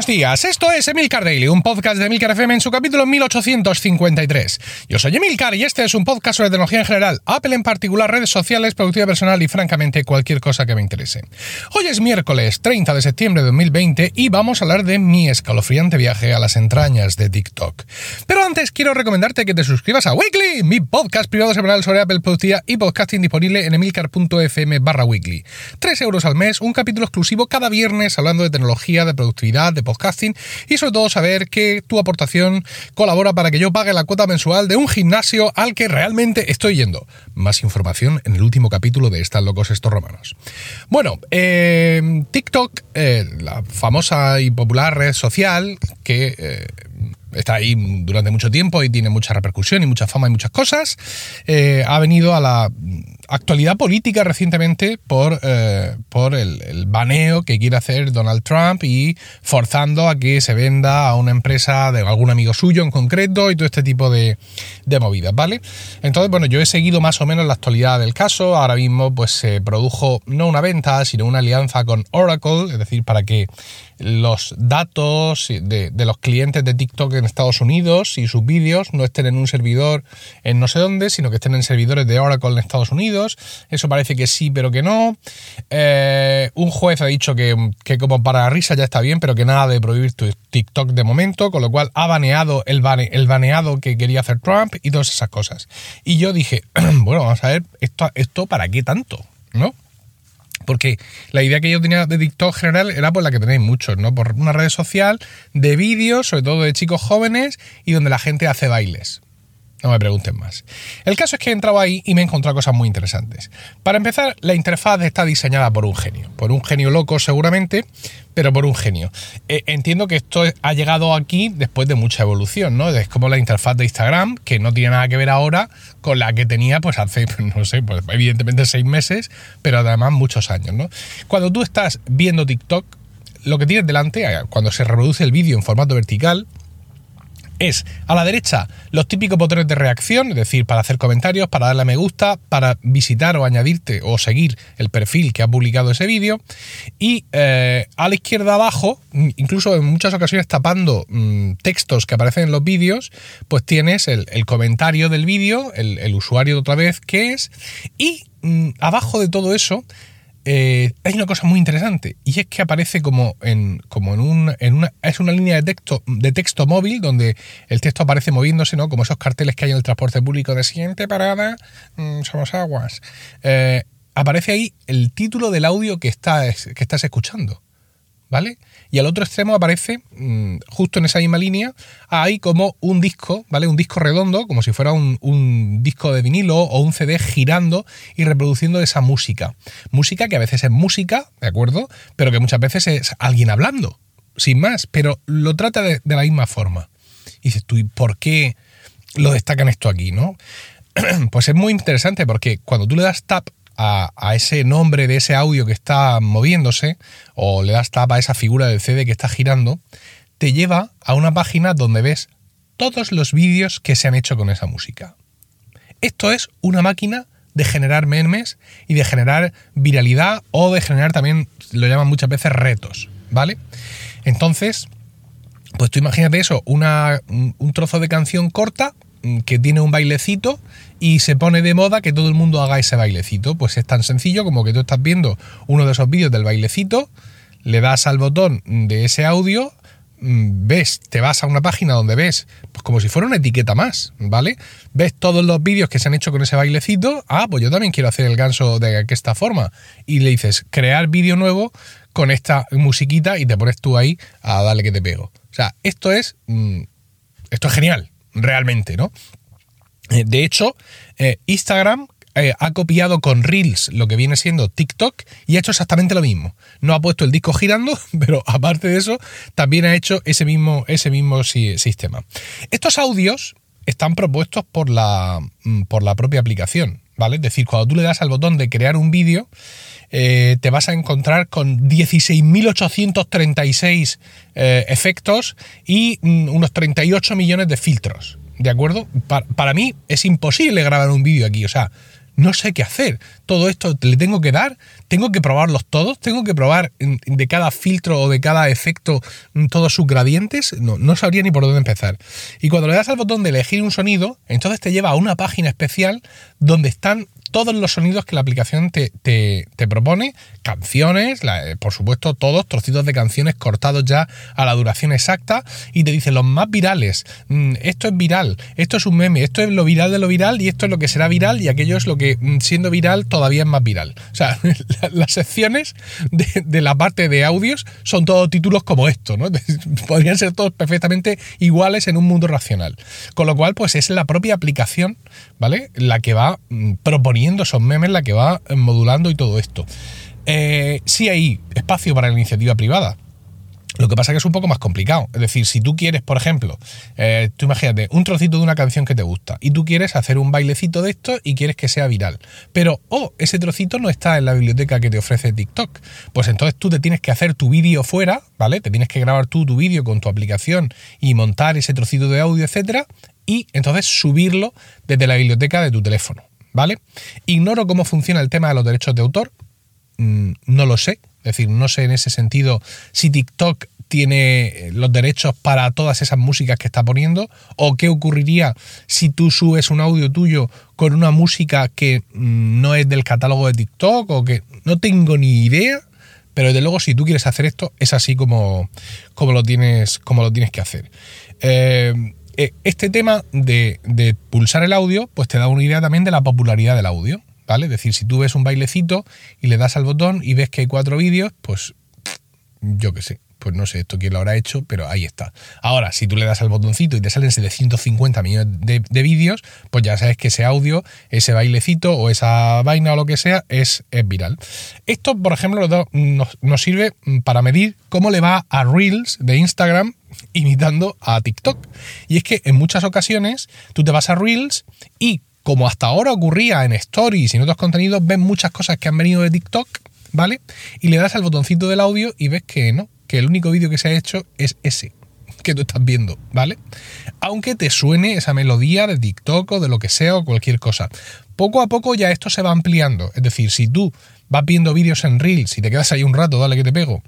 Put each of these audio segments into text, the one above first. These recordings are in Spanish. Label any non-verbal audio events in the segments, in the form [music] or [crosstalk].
Buenos días, esto es Emilcar Daily, un podcast de Emilcar FM en su capítulo 1853. Yo soy Emilcar y este es un podcast sobre tecnología en general, Apple en particular, redes sociales, productividad personal y francamente cualquier cosa que me interese. Hoy es miércoles 30 de septiembre de 2020 y vamos a hablar de mi escalofriante viaje a las entrañas de TikTok. Pero antes quiero recomendarte que te suscribas a Weekly, mi podcast privado semanal sobre Apple Productividad y podcasting disponible en emilcar.fm barra weekly. 3 euros al mes, un capítulo exclusivo cada viernes hablando de tecnología, de productividad, de podcasting y sobre todo saber que tu aportación colabora para que yo pague la cuota mensual de un gimnasio al que realmente estoy yendo. Más información en el último capítulo de Están locos estos romanos. Bueno, eh, TikTok, eh, la famosa y popular red social que... Eh, está ahí durante mucho tiempo y tiene mucha repercusión y mucha fama y muchas cosas, ha venido a la actualidad política recientemente por, eh, por el, baneo que quiere hacer Donald Trump y forzando a que se venda a una empresa de algún amigo suyo en concreto y todo este tipo de, de movidas, ¿vale? Entonces, bueno, yo he seguido más o menos la actualidad del caso. Ahora mismo, pues se produjo no una venta, sino una alianza con Oracle, es decir, para que los datos de, de, los clientes de TikTok en Estados Unidos y sus vídeos no estén en un servidor en no sé dónde, sino que estén en servidores de Oracle en Estados Unidos. Eso parece que sí, pero que no. Eh, un juez ha dicho que, que, como para la risa ya está bien, pero que nada de prohibir tu TikTok de momento, con lo cual ha baneado el, bane, el baneado que quería hacer Trump y todas esas cosas. Y yo dije, [clears throat] bueno, vamos a ver, ¿esto, esto para qué tanto? ¿No? Porque la idea que yo tenía de TikTok general era por la que tenéis muchos, ¿no? Por una red social de vídeos, sobre todo de chicos jóvenes, y donde la gente hace bailes. No me pregunten más. El caso es que he entrado ahí y me he encontrado cosas muy interesantes. Para empezar, la interfaz está diseñada por un genio. Por un genio loco seguramente, pero por un genio. Eh, entiendo que esto ha llegado aquí después de mucha evolución, ¿no? Es como la interfaz de Instagram, que no tiene nada que ver ahora con la que tenía pues hace, [laughs] no sé, pues evidentemente seis meses, pero además muchos años, ¿no? Cuando tú estás viendo TikTok, lo que tienes delante, cuando se reproduce el vídeo en formato vertical, es a la derecha los típicos botones de reacción, es decir, para hacer comentarios, para darle a me gusta, para visitar o añadirte o seguir el perfil que ha publicado ese vídeo. Y eh, a la izquierda abajo, incluso en muchas ocasiones tapando mmm, textos que aparecen en los vídeos, pues tienes el, comentario del vídeo, el, el, usuario de otra vez que es, y mmm, abajo de todo eso eh, hay una cosa muy interesante y es que aparece como en, como en, un, en una, es una línea de texto, de texto móvil donde el texto aparece moviéndose, ¿no? Como esos carteles que hay en el transporte público de siguiente parada, mmm, somos aguas. Eh, aparece ahí el título del audio que, está, que estás escuchando. ¿Vale? Y al otro extremo aparece, mmm, justo en esa misma línea, hay como un disco, ¿vale? Un disco redondo, como si fuera un, disco de vinilo o un CD girando y reproduciendo esa música. Música que a veces es música, ¿de acuerdo? Pero que muchas veces es alguien hablando, sin más, pero lo trata de, de la misma forma. Y dices tú, ¿y por qué lo destacan esto aquí, no? [clears throat] Pues es muy interesante porque cuando tú le das tap a, ese nombre de ese audio que está moviéndose o le das tapa a esa figura del CD que está girando, te lleva a una página donde ves todos los vídeos que se han hecho con esa música. Esto es una máquina de generar memes y de generar viralidad o de generar también, lo llaman muchas veces retos, ¿vale? Entonces, pues tú imagínate eso, un trozo de canción corta que tiene un bailecito y se pone de moda que todo el mundo haga ese bailecito. Pues es tan sencillo como que tú estás viendo uno de esos vídeos del bailecito, le das al botón de ese audio, ves, te vas a una página donde ves, pues como si fuera una etiqueta más, ¿vale? Ves todos los vídeos que se han hecho con ese bailecito, ah, pues yo también quiero hacer el ganso de esta forma. Y le dices, crear vídeo nuevo con esta musiquita y te pones tú ahí a darle que te pego. O sea, esto es, esto es genial, realmente, ¿no? Eh, de hecho, eh, Instagram eh, ha copiado con Reels lo que viene siendo TikTok y ha hecho exactamente lo mismo. No ha puesto el disco girando, [laughs] pero aparte de eso, también ha hecho ese mismo, ese mismo si sistema. Estos audios están propuestos por la, mm, por la propia aplicación, ¿vale? Es decir, cuando tú le das al botón de crear un vídeo, eh, te vas a encontrar con 16.836 eh, efectos y mm, unos 38 millones de filtros. ¿De acuerdo? Para, para, mí es imposible grabar un vídeo aquí. O sea, no sé qué hacer. Todo esto le tengo que dar, tengo que probarlos todos, tengo que probar de cada filtro o de cada efecto mm, todos sus gradientes. No, no sabría ni por dónde empezar. Y cuando le das al botón de elegir un sonido, entonces te lleva a una página especial donde están todos los sonidos que la aplicación te, propone, canciones, eh, por supuesto todos, trocitos de canciones cortados ya a la duración exacta, y te dice los más virales, mm, esto es viral, esto es un meme, esto es lo viral de lo viral y esto es lo que será viral y aquello es lo que mm, siendo viral todavía es más viral. O sea, [laughs] las secciones de, la parte de audios son todos títulos como esto, ¿no? [laughs] Podrían ser todos perfectamente iguales en un mundo racional. Con lo cual, pues es la propia aplicación, ¿vale? La que va mm, proponiendo esos memes, la que va modulando y todo esto. Eh, sí hay espacio para la iniciativa privada. Lo que pasa es que es un poco más complicado. Es decir, si tú quieres, por ejemplo, eh, tú imagínate un trocito de una canción que te gusta y tú quieres hacer un bailecito de esto y quieres que sea viral. Pero, oh, ese trocito no está en la biblioteca que te ofrece TikTok. Pues entonces tú te tienes que hacer tu vídeo fuera, ¿vale? Te tienes que grabar tú tu vídeo con tu aplicación y montar ese trocito de audio, etcétera, y entonces subirlo desde la biblioteca de tu teléfono. ¿Vale? Ignoro cómo funciona el tema de los derechos de autor, mm, no lo sé, es decir, no sé en ese sentido si TikTok tiene eh, los derechos para todas esas músicas que está poniendo o qué ocurriría si tú subes un audio tuyo con una música que mm, no es del catálogo de TikTok o que no tengo ni idea, pero desde luego si tú quieres hacer esto es así como, como, lo, tienes, como lo tienes que hacer. Eh, eh, este tema de, pulsar el audio, pues te da una idea también de la popularidad del audio, ¿vale? Es decir, si tú ves un bailecito y le das al botón y ves que hay cuatro vídeos, pues yo qué sé, pues no sé esto quién lo habrá hecho, pero ahí está. Ahora, si tú le das al botoncito y te salen 750 millones de, vídeos, pues ya sabes que ese audio, ese bailecito o esa vaina o lo que sea es, viral. Esto, por ejemplo, nos sirve para medir cómo le va a Reels de Instagram imitando a TikTok. Y es que en muchas ocasiones tú te vas a Reels y como hasta ahora ocurría en Stories y en otros contenidos, ves muchas cosas que han venido de TikTok, ¿vale? Y le das al botoncito del audio y ves que no, que el único vídeo que se ha hecho es ese que tú estás viendo, ¿vale? Aunque te suene esa melodía de TikTok o de lo que sea o cualquier cosa. Poco a poco ya esto se va ampliando. Es decir, si tú vas viendo vídeos en Reels y te quedas ahí un rato, dale que te pego,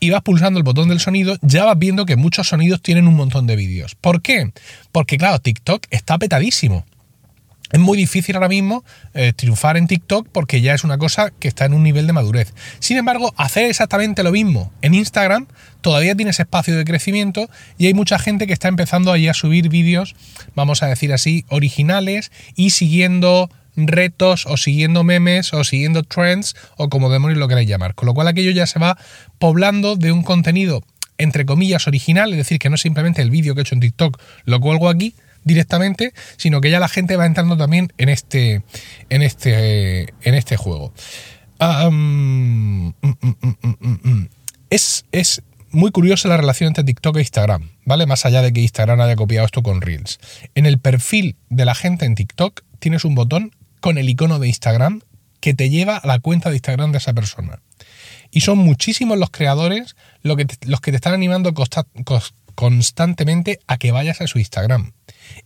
y vas pulsando el botón del sonido, ya vas viendo que muchos sonidos tienen un montón de vídeos. ¿Por qué? Porque claro, TikTok está petadísimo. Es muy difícil ahora mismo eh, triunfar en TikTok porque ya es una cosa que está en un nivel de madurez. Sin embargo, hacer exactamente lo mismo en Instagram todavía tienes espacio de crecimiento y hay mucha gente que está empezando ahí a subir vídeos, vamos a decir así, originales y siguiendo retos o siguiendo memes o siguiendo trends o como demonios lo queráis llamar. Con lo cual aquello ya se va poblando de un contenido entre comillas original, es decir, que no es simplemente el vídeo que he hecho en TikTok, lo cuelgo aquí directamente, sino que ya la gente va entrando también en este, en este, en este juego. Mm, mm, mm, es, es muy curiosa la relación entre TikTok e Instagram, ¿vale? Más allá de que Instagram haya copiado esto con Reels. En el perfil de la gente en TikTok tienes un botón con el icono de Instagram que te lleva a la cuenta de Instagram de esa persona. Y son muchísimos los creadores los que te, están animando constantemente a que vayas a su Instagram.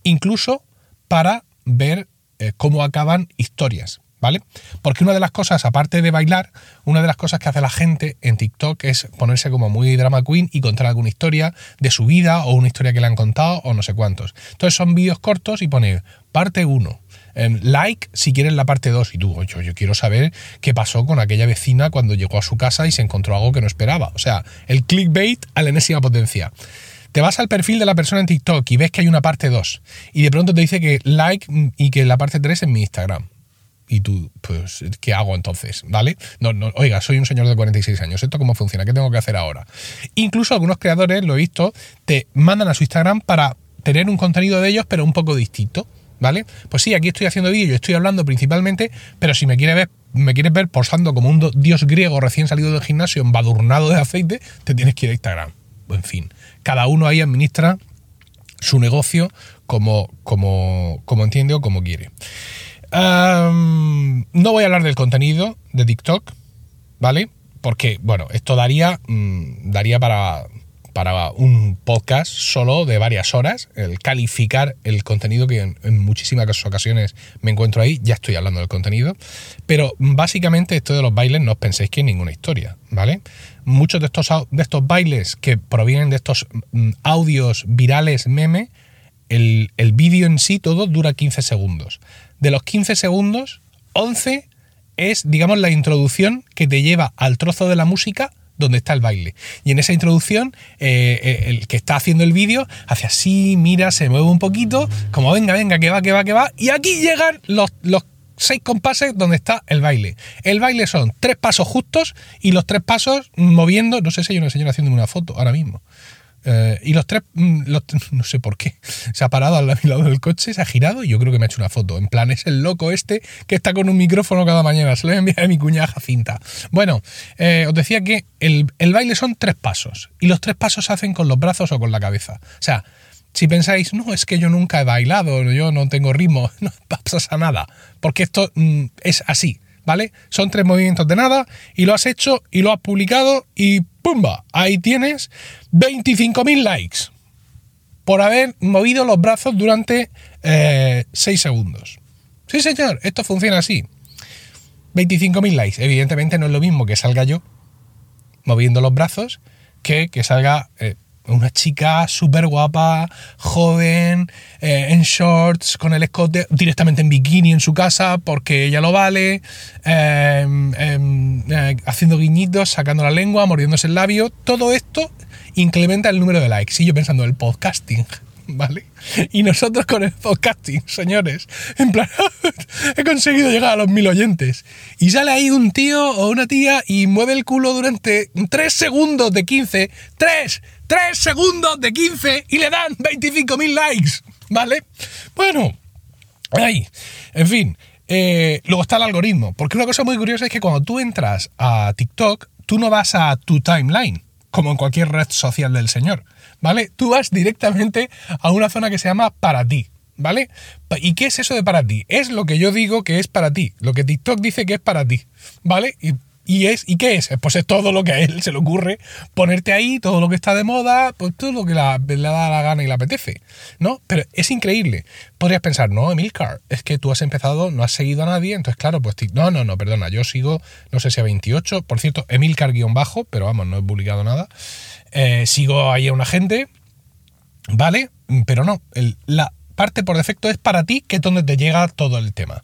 Incluso para ver eh, cómo acaban historias. ¿Vale? Porque una de las cosas, aparte de bailar, una de las cosas que hace la gente en TikTok es ponerse como muy drama queen y contar alguna historia de su vida o una historia que le han contado o no sé cuántos. Entonces son vídeos cortos y pone parte 1, Em, like si quieres la parte 2. Y tú, yo, yo quiero saber qué pasó con aquella vecina cuando llegó a su casa y se encontró algo que no esperaba. O sea, el clickbait a la enésima potencia. Te vas al perfil de la persona en TikTok y ves que hay una parte 2. Y de pronto te dice que like y que la parte 3 es mi Instagram. Y tú, pues, ¿qué hago entonces? ¿Vale? No, no, oiga, soy un señor de 46 años. ¿Esto cómo funciona? ¿Qué tengo que hacer ahora? Incluso algunos creadores, lo he visto, te mandan a su Instagram para tener un contenido de ellos, pero un poco distinto. ¿Vale? Pues sí, aquí estoy haciendo vídeo, estoy hablando principalmente, pero si me quieres ver, me quieres ver posando como un dios griego recién salido del gimnasio, embadurnado de aceite, te tienes que ir a Instagram. En fin, cada uno ahí administra su negocio como, como, como entiende o como quiere. no voy a hablar del contenido de TikTok, ¿vale? Porque, bueno, esto daría, mm, daría para, para un podcast solo de varias horas, el calificar el contenido que en, muchísimas ocasiones me encuentro ahí, ya estoy hablando del contenido, pero básicamente esto de los bailes no os penséis que es ninguna historia, ¿vale? Muchos de estos, de estos bailes que provienen de estos mm, audios virales meme, el, el vídeo en sí todo dura 15 segundos. De los 15 segundos, 11 es, digamos, la introducción que te lleva al trozo de la música donde está el baile. Y en esa introducción, eh, eh, el que está haciendo el vídeo hace así, mira, se mueve un poquito, como venga, venga, que va, que va, que va. Y aquí llegan los, los seis compases donde está el baile. El baile son tres pasos justos y los tres pasos moviendo, no sé si hay una señora haciendo una foto ahora mismo. Eh, y los tres, mm, [laughs] no sé por qué, se ha parado al [laughs] lado del coche, se ha girado y yo creo que me ha hecho una foto. En plan, es el loco este que está con un micrófono cada mañana. Se lo voy a mi cuñada Jacinta. Bueno, eh, os decía que el, baile son tres pasos y los tres pasos se hacen con los brazos o con la cabeza. O sea, si pensáis, no, es que yo nunca he bailado, yo no tengo ritmo, [laughs] no pasa nada, porque esto mm, es así. ¿vale? Son tres movimientos de nada y lo has hecho y lo has publicado y ¡pumba! Ahí tienes 25.000 likes por haber movido los brazos durante 6 eh, segundos. Sí, señor, esto funciona así. 25.000 likes. Evidentemente no es lo mismo que salga yo moviendo los brazos que que salga eh, una chica súper guapa, joven, eh, en shorts, con el escote, directamente en bikini en su casa, porque ella lo vale, em, em, eh, haciendo guiñitos, sacando la lengua, mordiéndose el labio. Todo esto incrementa el número de likes. Y yo pensando, el podcasting. ¿Vale? Y nosotros con el podcasting, señores, en plan, [laughs] he conseguido llegar a los mil oyentes. Y sale ahí un tío o una tía y mueve el culo durante 3 segundos de 15. ¡3! 3 segundos de 15 y le dan 25.000 likes, ¿vale? Bueno, ahí, en fin. Eh, luego está el algoritmo, porque una cosa muy curiosa es que cuando tú entras a TikTok, tú no vas a tu timeline, como en cualquier red social del señor, ¿vale? Tú vas directamente a una zona que se llama para ti, ¿vale? ¿Y qué es eso de para ti? Es lo que yo digo que es para ti, lo que TikTok dice que es para ti, ¿vale? Y ¿Y, es, ¿Y qué es? Pues es todo lo que a él se le ocurre ponerte ahí, todo lo que está de moda, pues todo lo que le da la gana y le apetece, ¿no? Pero es increíble. Podrías pensar, no, Emilcar, es que tú has empezado, no has seguido a nadie, entonces claro, pues no, no, no, perdona, yo sigo, no sé si a 28, por cierto, Emilcar guion bajo, pero vamos, no he publicado nada. Eh, sigo ahí a una gente, ¿vale? Pero no, el, la, parte por defecto es para ti, que es donde te llega todo el tema.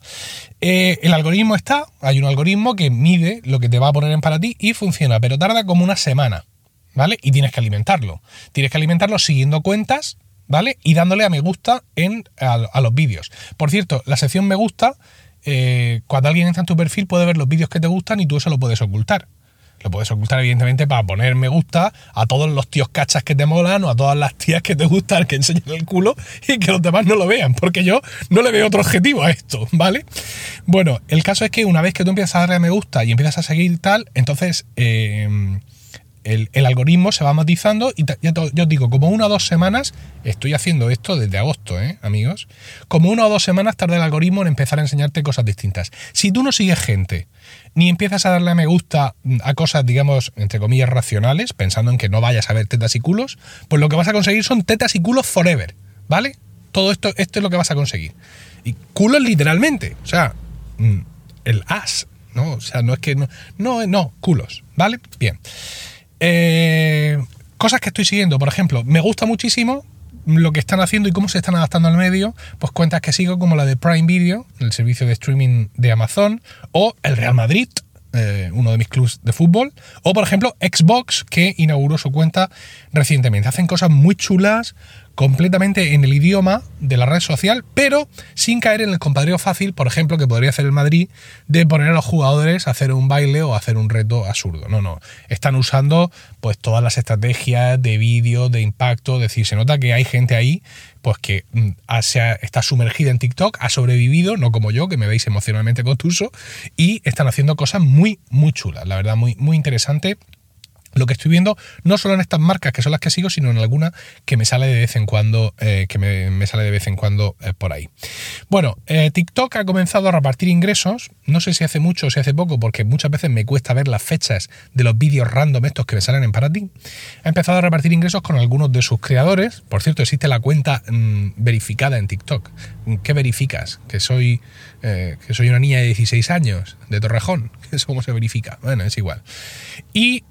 Eh, el algoritmo está, hay un algoritmo que mide lo que te va a poner en para ti y funciona, pero tarda como una semana, ¿vale? Y tienes que alimentarlo. Tienes que alimentarlo siguiendo cuentas, ¿vale? Y dándole a me gusta en, a, los vídeos. Por cierto, la sección me gusta, eh, cuando alguien entra en tu perfil puede ver los vídeos que te gustan y tú eso lo puedes ocultar. Lo puedes ocultar, evidentemente, para poner me gusta a todos los tíos cachas que te molan o a todas las tías que te gustan que enseñan el culo y que los demás no lo vean, porque yo no le veo otro objetivo a esto, ¿vale? Bueno, el caso es que una vez que tú empiezas a darle me gusta y empiezas a seguir tal, entonces. Eh, el, algoritmo se va matizando y ya os digo, como una o dos semanas, estoy haciendo esto desde agosto, ¿eh, amigos, como una o dos semanas tarda el algoritmo en empezar a enseñarte cosas distintas. Si tú no sigues gente, ni empiezas a darle a me gusta a cosas, digamos, entre comillas, racionales, pensando en que no vayas a ver tetas y culos, pues lo que vas a conseguir son tetas y culos forever, ¿vale? Todo esto, esto es lo que vas a conseguir. Y culos literalmente, o sea, mm, el as, ¿no? O sea, no es que no, no, no, culos, ¿vale? Bien. Eh, cosas que estoy siguiendo, por ejemplo, me gusta muchísimo lo que están haciendo y cómo se están adaptando al medio, pues cuentas que sigo como la de Prime Video, el servicio de streaming de Amazon, o el Real Madrid, eh, uno de mis clubs de fútbol, o por ejemplo Xbox, que inauguró su cuenta recientemente. Hacen cosas muy chulas, completamente en el idioma de la red social, pero sin caer en el compadreo fácil, por ejemplo, que podría hacer el Madrid, de poner a los jugadores a hacer un baile o hacer un reto absurdo. No, no. Están usando pues todas las estrategias de vídeo, de impacto, es decir, se nota que hay gente ahí pues que mm, está sumergida en TikTok, ha sobrevivido, no como yo, que me veis emocionalmente contuso, y están haciendo cosas muy, muy chulas, la verdad, muy, muy interesante lo que estoy viendo, no solo en estas marcas que son las que sigo, sino en alguna que me sale de vez en cuando, eh, que me, sale de vez en cuando eh, por ahí. Bueno, eh, TikTok ha comenzado a repartir ingresos, no sé si hace mucho o si hace poco, porque muchas veces me cuesta ver las fechas de los vídeos random estos que me salen en para ti. Ha empezado a repartir ingresos con algunos de sus creadores. Por cierto, existe la cuenta mm, verificada en TikTok. ¿Qué verificas? Que soy, que soy una niña de 16 años, de Torrejón. [laughs] ¿Eso cómo se verifica? Bueno, es igual. Y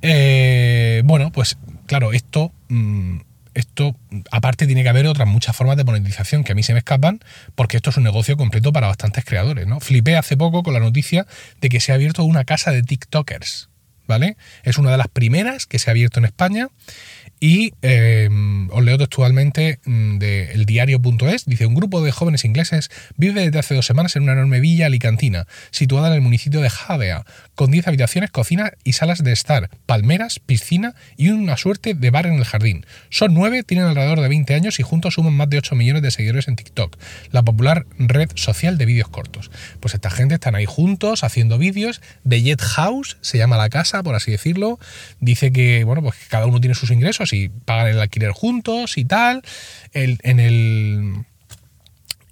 eh, bueno, pues claro, esto, mm, esto, aparte tiene que haber otras muchas formas de monetización que a mí se me escapan, porque esto es un negocio completo para bastantes creadores, ¿no? Flipé hace poco con la noticia de que se ha abierto una casa de TikTokers, ¿vale? Es una de las primeras que se ha abierto en España y eh, os leo textualmente mm, de eldiario.es. Dice, un grupo de jóvenes ingleses vive desde hace dos semanas en una enorme villa alicantina, situada en el municipio de Javea, con 10 habitaciones, cocina y salas de estar, palmeras, piscina y una suerte de bar en el jardín. Son nueve, tienen alrededor de 20 años y juntos suman más de 8 millones de seguidores en TikTok, la popular red social de vídeos cortos. Pues esta gente están ahí juntos haciendo vídeos. de Jet House se llama la casa, por así decirlo. Dice que, bueno, pues cada uno tiene sus ingresos y pagan el alquiler juntos y tal. en el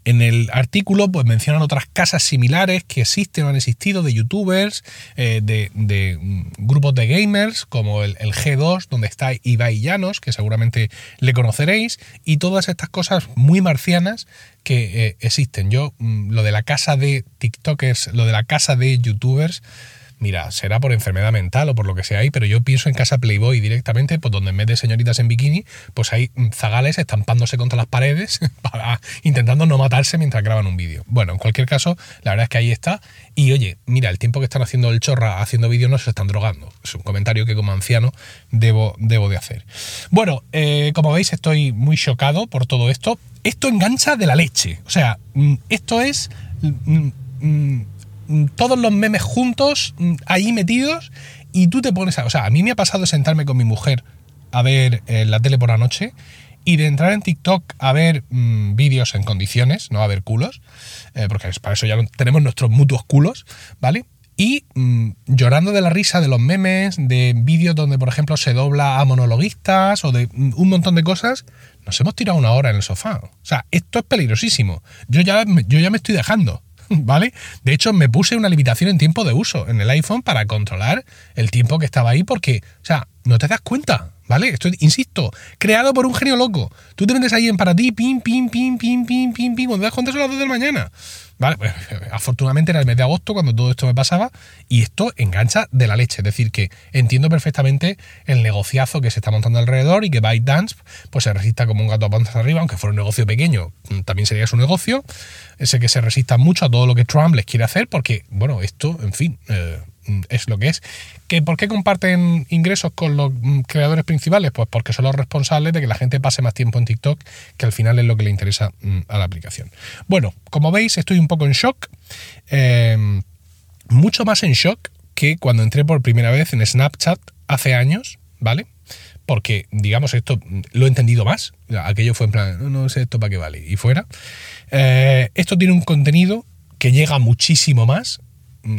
en el artículo pues mencionan otras casas similares que existen o han existido de youtubers, eh, de, mm, grupos de gamers como el, G2 donde está Ibai Llanos, que seguramente le conoceréis, y todas estas cosas muy marcianas que eh, existen. Yo mm, lo de la casa de TikTokers, lo de la casa de youtubers, mira, será por enfermedad mental o por lo que sea ahí, pero yo pienso en casa Playboy directamente, pues donde en vez de señoritas en bikini, pues hay zagales estampándose contra las paredes, [laughs] para, intentando no matarse mientras graban un vídeo. Bueno, en cualquier caso, la verdad es que ahí está. Y oye, mira, el tiempo que están haciendo el chorra haciendo vídeos no se están drogando. Es un comentario que como anciano debo, de hacer. Bueno, eh, como veis, estoy muy chocado por todo esto. Esto engancha de la leche. O sea, mm, esto es... Mm, Mm, todos los memes juntos mm, ahí metidos y tú te pones a... O sea, a mí me ha pasado sentarme con mi mujer a ver eh, la tele por la noche y de entrar en TikTok a ver mm, vídeos en condiciones, no a ver culos, eh, porque para eso ya tenemos nuestros mutuos culos, ¿vale? Y llorando de la risa de los memes, de vídeos donde, por ejemplo, se dobla a monologuistas o de un montón de cosas, nos hemos tirado una hora en el sofá. O sea, esto es peligrosísimo. Yo ya, yo ya me estoy dejando. [laughs] ¿vale? De hecho, me puse una limitación en tiempo de uso en el iPhone para controlar el tiempo que estaba ahí porque, o sea, no te das cuenta, ¿vale? Esto, insisto, creado por un genio loco. Tú te metes ahí en para ti, pim, pim, pim, pim, pim, pim, pim, cuando te das cuenta son las 2 de la mañana. Vale, pues, [laughs] afortunadamente era el mes de agosto cuando todo esto me pasaba y esto engancha de la leche. Es decir, que entiendo perfectamente el negociazo que se está montando alrededor y que ByteDance pues, se resista como un gato a panzas arriba, aunque fuera un negocio pequeño, también sería su negocio. Ese que se resista mucho a todo lo que Trump les quiere hacer porque, bueno, esto, en fin, eh, es lo que es. ¿Que ¿Por qué comparten ingresos con los mm, creadores principales? Pues porque son los responsables de que la gente pase más tiempo en TikTok, que al final es lo que le interesa mm, a la aplicación. Bueno, como veis, estoy un poco en shock. Em, mucho más en shock que cuando entré por primera vez en Snapchat hace años, ¿vale? Porque, digamos, esto mm, lo he entendido más. Aquello fue en plan, no, sé esto para qué vale. Y fuera. Eh, esto tiene un contenido que llega muchísimo más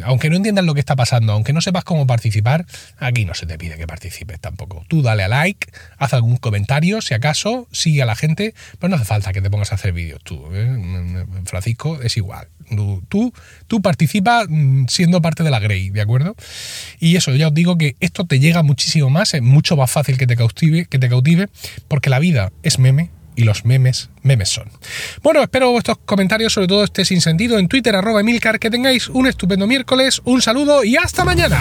aunque no entiendas lo que está pasando, aunque no sepas cómo participar, aquí no se te pide que participes tampoco. Tú dale a like, haz algún comentario, si acaso, sigue a la gente, pero no hace falta que te pongas a hacer vídeos tú. ¿eh? Francisco es igual. Tú, tú, participa mm, siendo parte de la Grey, ¿de acuerdo? Y eso, ya os digo que esto te llega muchísimo más, es mucho más fácil que te cautive, que te cautive porque la vida es meme, y los memes, memes son. Bueno, espero vuestros comentarios, sobre todo este sin sentido, en Twitter, arroba Emilcar. Que tengáis un estupendo miércoles, un saludo y hasta mañana.